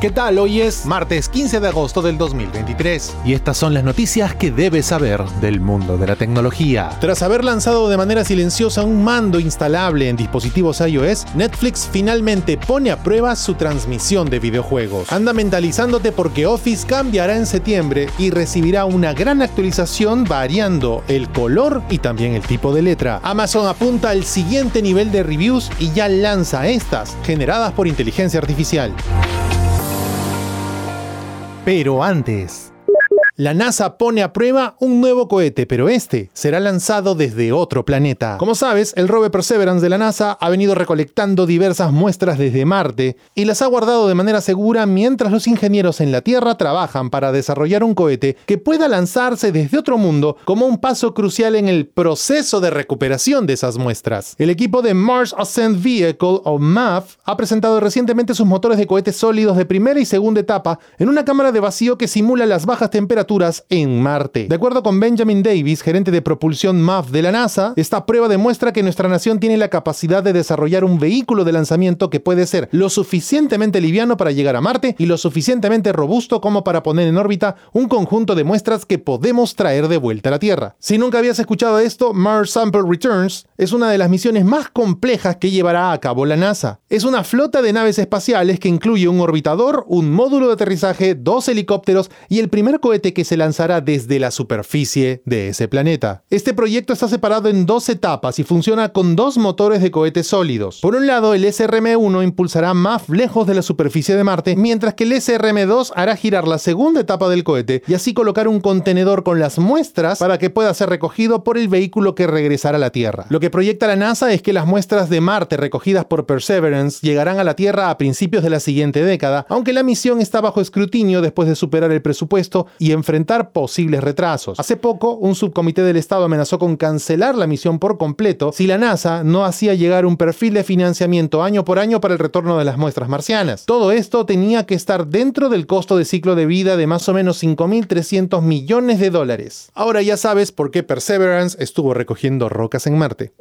¿Qué tal? Hoy es martes 15 de agosto del 2023 y estas son las noticias que debes saber del mundo de la tecnología. Tras haber lanzado de manera silenciosa un mando instalable en dispositivos iOS, Netflix finalmente pone a prueba su transmisión de videojuegos. Anda mentalizándote porque Office cambiará en septiembre y recibirá una gran actualización variando el color y también el tipo de letra. Amazon apunta al siguiente nivel de reviews y ya lanza estas, generadas por inteligencia artificial. Pero antes, la NASA pone a prueba un nuevo cohete, pero este será lanzado desde otro planeta. Como sabes, el rover Perseverance de la NASA ha venido recolectando diversas muestras desde Marte y las ha guardado de manera segura mientras los ingenieros en la Tierra trabajan para desarrollar un cohete que pueda lanzarse desde otro mundo como un paso crucial en el proceso de recuperación de esas muestras. El equipo de Mars Ascent Vehicle, o MAF, ha presentado recientemente sus motores de cohetes sólidos de primera y segunda etapa en una cámara de vacío que simula las bajas temperaturas en Marte. De acuerdo con Benjamin Davis, gerente de propulsión MAF de la NASA, esta prueba demuestra que nuestra nación tiene la capacidad de desarrollar un vehículo de lanzamiento que puede ser lo suficientemente liviano para llegar a Marte y lo suficientemente robusto como para poner en órbita un conjunto de muestras que podemos traer de vuelta a la Tierra. Si nunca habías escuchado esto, Mars Sample Returns es una de las misiones más complejas que llevará a cabo la NASA. Es una flota de naves espaciales que incluye un orbitador, un módulo de aterrizaje, dos helicópteros y el primer cohete que que se lanzará desde la superficie de ese planeta. Este proyecto está separado en dos etapas y funciona con dos motores de cohetes sólidos. Por un lado, el SRM-1 impulsará más lejos de la superficie de Marte, mientras que el SRM-2 hará girar la segunda etapa del cohete y así colocar un contenedor con las muestras para que pueda ser recogido por el vehículo que regresará a la Tierra. Lo que proyecta la NASA es que las muestras de Marte recogidas por Perseverance llegarán a la Tierra a principios de la siguiente década, aunque la misión está bajo escrutinio después de superar el presupuesto y enfrentar enfrentar posibles retrasos. Hace poco, un subcomité del Estado amenazó con cancelar la misión por completo si la NASA no hacía llegar un perfil de financiamiento año por año para el retorno de las muestras marcianas. Todo esto tenía que estar dentro del costo de ciclo de vida de más o menos 5.300 millones de dólares. Ahora ya sabes por qué Perseverance estuvo recogiendo rocas en Marte.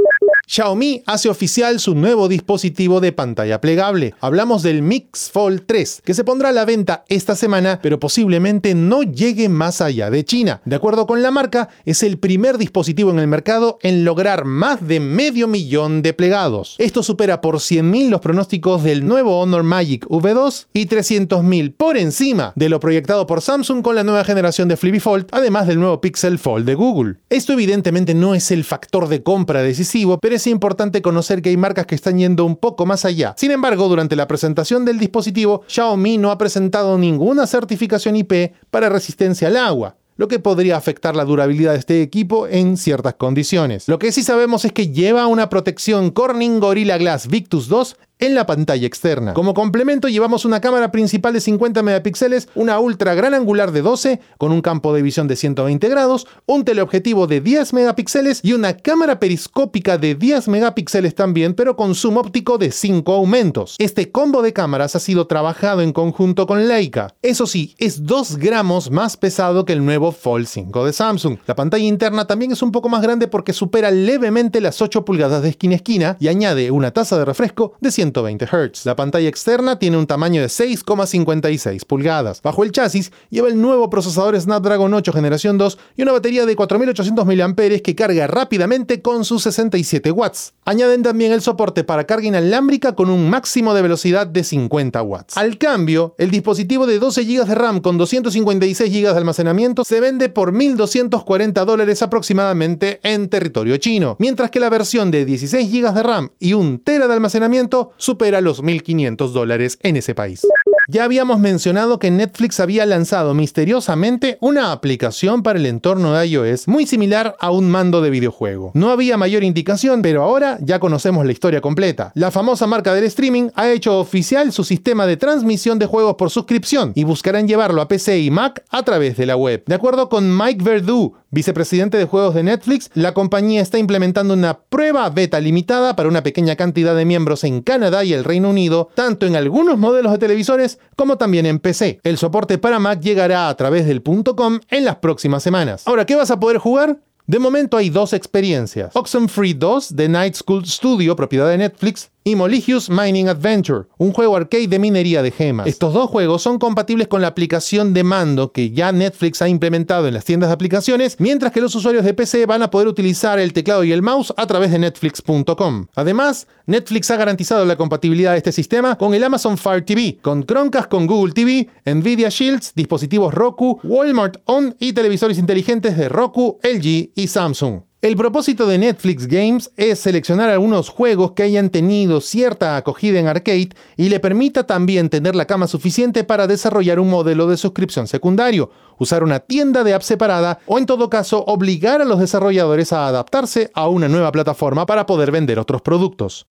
Xiaomi hace oficial su nuevo dispositivo de pantalla plegable. Hablamos del Mix Fold 3, que se pondrá a la venta esta semana, pero posiblemente no llegue más allá de China. De acuerdo con la marca, es el primer dispositivo en el mercado en lograr más de medio millón de plegados. Esto supera por 100.000 los pronósticos del nuevo Honor Magic V2 y 300.000 por encima de lo proyectado por Samsung con la nueva generación de Flippy Fold, además del nuevo Pixel Fold de Google. Esto evidentemente no es el factor de compra decisivo, pero es importante conocer que hay marcas que están yendo un poco más allá. Sin embargo, durante la presentación del dispositivo, Xiaomi no ha presentado ninguna certificación IP para resistencia al agua lo que podría afectar la durabilidad de este equipo en ciertas condiciones. Lo que sí sabemos es que lleva una protección Corning Gorilla Glass Victus 2 en la pantalla externa. Como complemento llevamos una cámara principal de 50 megapíxeles, una ultra gran angular de 12 con un campo de visión de 120 grados, un teleobjetivo de 10 megapíxeles y una cámara periscópica de 10 megapíxeles también, pero con zoom óptico de 5 aumentos. Este combo de cámaras ha sido trabajado en conjunto con Leica. Eso sí, es 2 gramos más pesado que el nuevo Fold 5 de Samsung. La pantalla interna también es un poco más grande porque supera levemente las 8 pulgadas de esquina a esquina y añade una tasa de refresco de 100 120 Hz. La pantalla externa tiene un tamaño de 6,56 pulgadas. Bajo el chasis lleva el nuevo procesador Snapdragon 8 generación 2 y una batería de 4800 mAh que carga rápidamente con sus 67 watts. Añaden también el soporte para carga inalámbrica con un máximo de velocidad de 50 watts. Al cambio, el dispositivo de 12 GB de RAM con 256 GB de almacenamiento se vende por 1.240 dólares aproximadamente en territorio chino, mientras que la versión de 16 GB de RAM y 1 TB de almacenamiento supera los 1.500 dólares en ese país. Ya habíamos mencionado que Netflix había lanzado misteriosamente una aplicación para el entorno de iOS muy similar a un mando de videojuego. No había mayor indicación, pero ahora ya conocemos la historia completa. La famosa marca del streaming ha hecho oficial su sistema de transmisión de juegos por suscripción y buscarán llevarlo a PC y Mac a través de la web. De acuerdo con Mike Verdu, vicepresidente de juegos de Netflix, la compañía está implementando una prueba beta limitada para una pequeña cantidad de miembros en Canadá y el Reino Unido, tanto en algunos modelos de televisores como también en PC. El soporte para Mac llegará a través del .com en las próximas semanas. Ahora, ¿qué vas a poder jugar? De momento hay dos experiencias. Oxenfree 2 de Night School Studio, propiedad de Netflix, y Moligius Mining Adventure, un juego arcade de minería de gemas. Estos dos juegos son compatibles con la aplicación de mando que ya Netflix ha implementado en las tiendas de aplicaciones, mientras que los usuarios de PC van a poder utilizar el teclado y el mouse a través de netflix.com. Además, Netflix ha garantizado la compatibilidad de este sistema con el Amazon Fire TV, con Chromecast con Google TV, Nvidia Shields, dispositivos Roku, Walmart On y televisores inteligentes de Roku, LG y Samsung. El propósito de Netflix Games es seleccionar algunos juegos que hayan tenido cierta acogida en arcade y le permita también tener la cama suficiente para desarrollar un modelo de suscripción secundario, usar una tienda de apps separada o en todo caso obligar a los desarrolladores a adaptarse a una nueva plataforma para poder vender otros productos.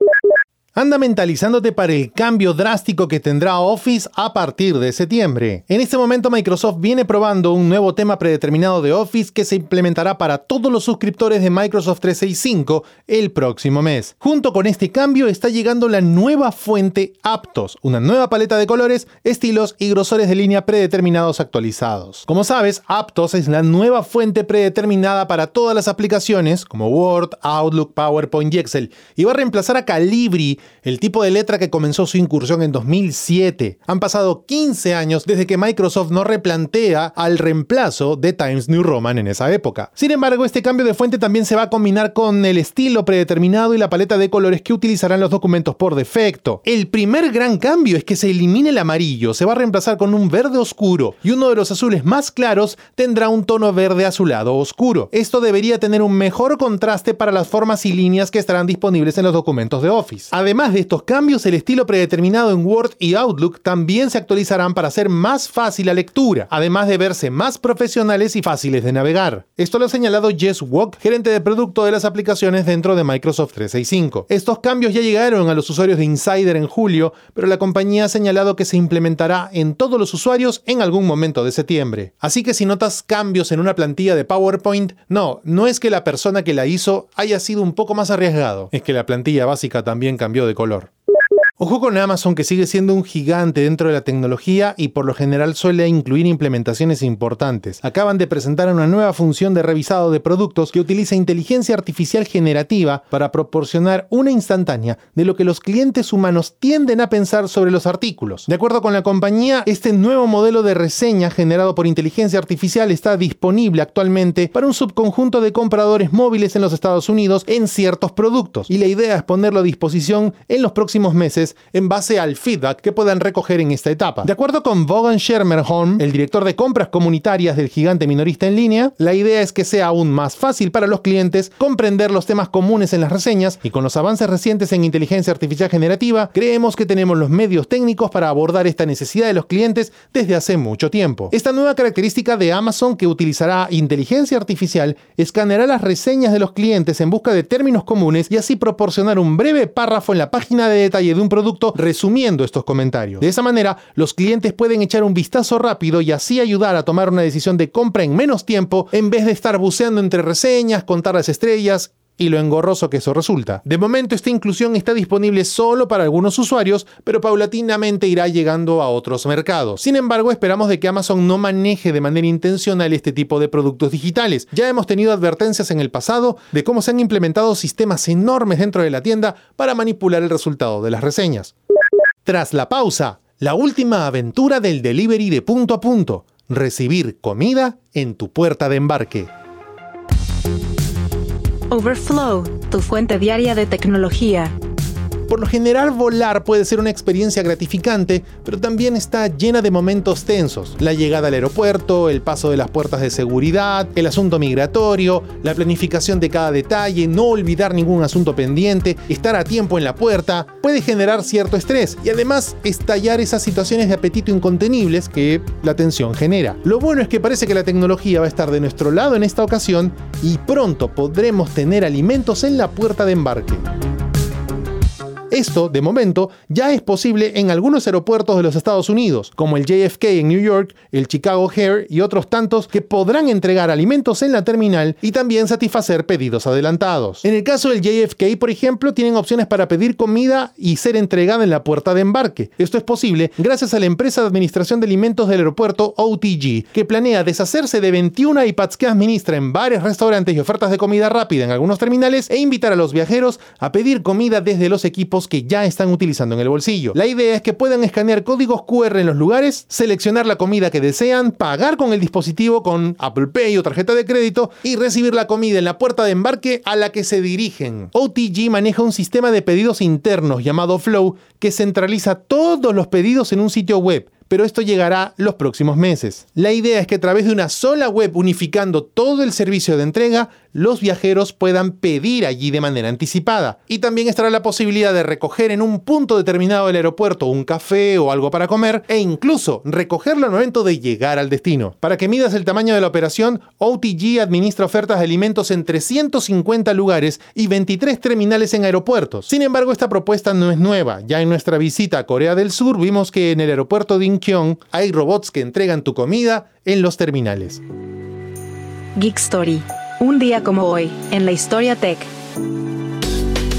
Anda mentalizándote para el cambio drástico que tendrá Office a partir de septiembre. En este momento Microsoft viene probando un nuevo tema predeterminado de Office que se implementará para todos los suscriptores de Microsoft 365 el próximo mes. Junto con este cambio está llegando la nueva fuente Aptos, una nueva paleta de colores, estilos y grosores de línea predeterminados actualizados. Como sabes, Aptos es la nueva fuente predeterminada para todas las aplicaciones como Word, Outlook, PowerPoint y Excel y va a reemplazar a Calibri el tipo de letra que comenzó su incursión en 2007. Han pasado 15 años desde que Microsoft no replantea al reemplazo de Times New Roman en esa época. Sin embargo, este cambio de fuente también se va a combinar con el estilo predeterminado y la paleta de colores que utilizarán los documentos por defecto. El primer gran cambio es que se elimine el amarillo, se va a reemplazar con un verde oscuro y uno de los azules más claros tendrá un tono verde azulado oscuro. Esto debería tener un mejor contraste para las formas y líneas que estarán disponibles en los documentos de Office. Además, Además de estos cambios, el estilo predeterminado en Word y Outlook también se actualizarán para hacer más fácil la lectura, además de verse más profesionales y fáciles de navegar. Esto lo ha señalado Jess Walk, gerente de producto de las aplicaciones dentro de Microsoft 365. Estos cambios ya llegaron a los usuarios de Insider en julio, pero la compañía ha señalado que se implementará en todos los usuarios en algún momento de septiembre. Así que si notas cambios en una plantilla de PowerPoint, no, no es que la persona que la hizo haya sido un poco más arriesgado, es que la plantilla básica también cambió de color. Ojo con Amazon que sigue siendo un gigante dentro de la tecnología y por lo general suele incluir implementaciones importantes. Acaban de presentar una nueva función de revisado de productos que utiliza inteligencia artificial generativa para proporcionar una instantánea de lo que los clientes humanos tienden a pensar sobre los artículos. De acuerdo con la compañía, este nuevo modelo de reseña generado por inteligencia artificial está disponible actualmente para un subconjunto de compradores móviles en los Estados Unidos en ciertos productos y la idea es ponerlo a disposición en los próximos meses en base al feedback que puedan recoger en esta etapa. De acuerdo con Vaughan Schermerhorn, el director de compras comunitarias del gigante minorista en línea, la idea es que sea aún más fácil para los clientes comprender los temas comunes en las reseñas y con los avances recientes en inteligencia artificial generativa, creemos que tenemos los medios técnicos para abordar esta necesidad de los clientes desde hace mucho tiempo. Esta nueva característica de Amazon que utilizará inteligencia artificial escaneará las reseñas de los clientes en busca de términos comunes y así proporcionar un breve párrafo en la página de detalle de un producto resumiendo estos comentarios. De esa manera, los clientes pueden echar un vistazo rápido y así ayudar a tomar una decisión de compra en menos tiempo en vez de estar buceando entre reseñas, contar las estrellas y lo engorroso que eso resulta. De momento esta inclusión está disponible solo para algunos usuarios, pero paulatinamente irá llegando a otros mercados. Sin embargo, esperamos de que Amazon no maneje de manera intencional este tipo de productos digitales. Ya hemos tenido advertencias en el pasado de cómo se han implementado sistemas enormes dentro de la tienda para manipular el resultado de las reseñas. Tras la pausa, la última aventura del delivery de punto a punto, recibir comida en tu puerta de embarque. Overflow, tu fuente diaria de tecnología. Por lo general volar puede ser una experiencia gratificante, pero también está llena de momentos tensos. La llegada al aeropuerto, el paso de las puertas de seguridad, el asunto migratorio, la planificación de cada detalle, no olvidar ningún asunto pendiente, estar a tiempo en la puerta, puede generar cierto estrés y además estallar esas situaciones de apetito incontenibles que la tensión genera. Lo bueno es que parece que la tecnología va a estar de nuestro lado en esta ocasión y pronto podremos tener alimentos en la puerta de embarque. Esto, de momento, ya es posible en algunos aeropuertos de los Estados Unidos, como el JFK en New York, el Chicago Air y otros tantos que podrán entregar alimentos en la terminal y también satisfacer pedidos adelantados. En el caso del JFK, por ejemplo, tienen opciones para pedir comida y ser entregada en la puerta de embarque. Esto es posible gracias a la empresa de administración de alimentos del aeropuerto OTG, que planea deshacerse de 21 iPads que administra en varios restaurantes y ofertas de comida rápida en algunos terminales e invitar a los viajeros a pedir comida desde los equipos que ya están utilizando en el bolsillo. La idea es que puedan escanear códigos QR en los lugares, seleccionar la comida que desean, pagar con el dispositivo con Apple Pay o tarjeta de crédito y recibir la comida en la puerta de embarque a la que se dirigen. OTG maneja un sistema de pedidos internos llamado Flow que centraliza todos los pedidos en un sitio web pero esto llegará los próximos meses. La idea es que a través de una sola web unificando todo el servicio de entrega, los viajeros puedan pedir allí de manera anticipada. Y también estará la posibilidad de recoger en un punto determinado del aeropuerto un café o algo para comer e incluso recogerlo al momento de llegar al destino. Para que midas el tamaño de la operación, OTG administra ofertas de alimentos en 350 lugares y 23 terminales en aeropuertos. Sin embargo, esta propuesta no es nueva. Ya en nuestra visita a Corea del Sur vimos que en el aeropuerto de Incheon hay robots que entregan tu comida en los terminales. Geek Story un día como hoy, en la historia tech.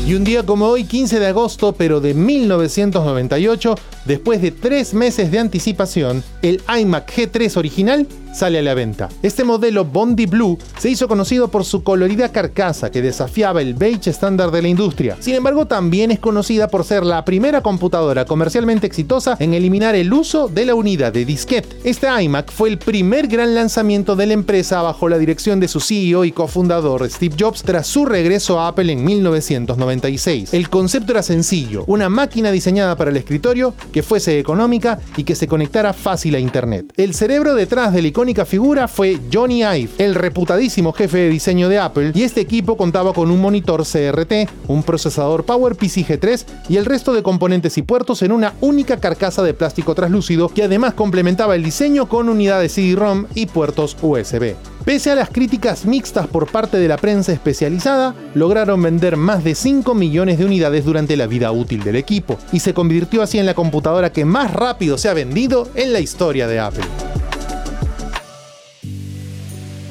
Y un día como hoy, 15 de agosto, pero de 1998, después de tres meses de anticipación, el iMac G3 original sale a la venta. Este modelo Bondi Blue se hizo conocido por su colorida carcasa que desafiaba el beige estándar de la industria. Sin embargo, también es conocida por ser la primera computadora comercialmente exitosa en eliminar el uso de la unidad de disquete. Este iMac fue el primer gran lanzamiento de la empresa bajo la dirección de su CEO y cofundador Steve Jobs tras su regreso a Apple en 1996. El concepto era sencillo, una máquina diseñada para el escritorio que fuese económica y que se conectara fácil a Internet. El cerebro detrás del icónico única figura fue Johnny Ive, el reputadísimo jefe de diseño de Apple, y este equipo contaba con un monitor CRT, un procesador PowerPC G3 y el resto de componentes y puertos en una única carcasa de plástico translúcido que además complementaba el diseño con unidades CD-ROM y puertos USB. Pese a las críticas mixtas por parte de la prensa especializada, lograron vender más de 5 millones de unidades durante la vida útil del equipo y se convirtió así en la computadora que más rápido se ha vendido en la historia de Apple.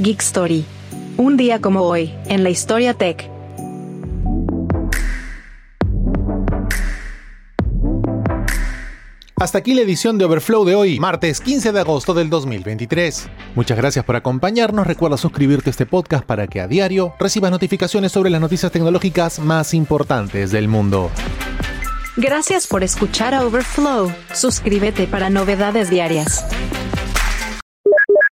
Geek Story. Un día como hoy, en la historia tech. Hasta aquí la edición de Overflow de hoy, martes 15 de agosto del 2023. Muchas gracias por acompañarnos. Recuerda suscribirte a este podcast para que a diario recibas notificaciones sobre las noticias tecnológicas más importantes del mundo. Gracias por escuchar a Overflow. Suscríbete para novedades diarias.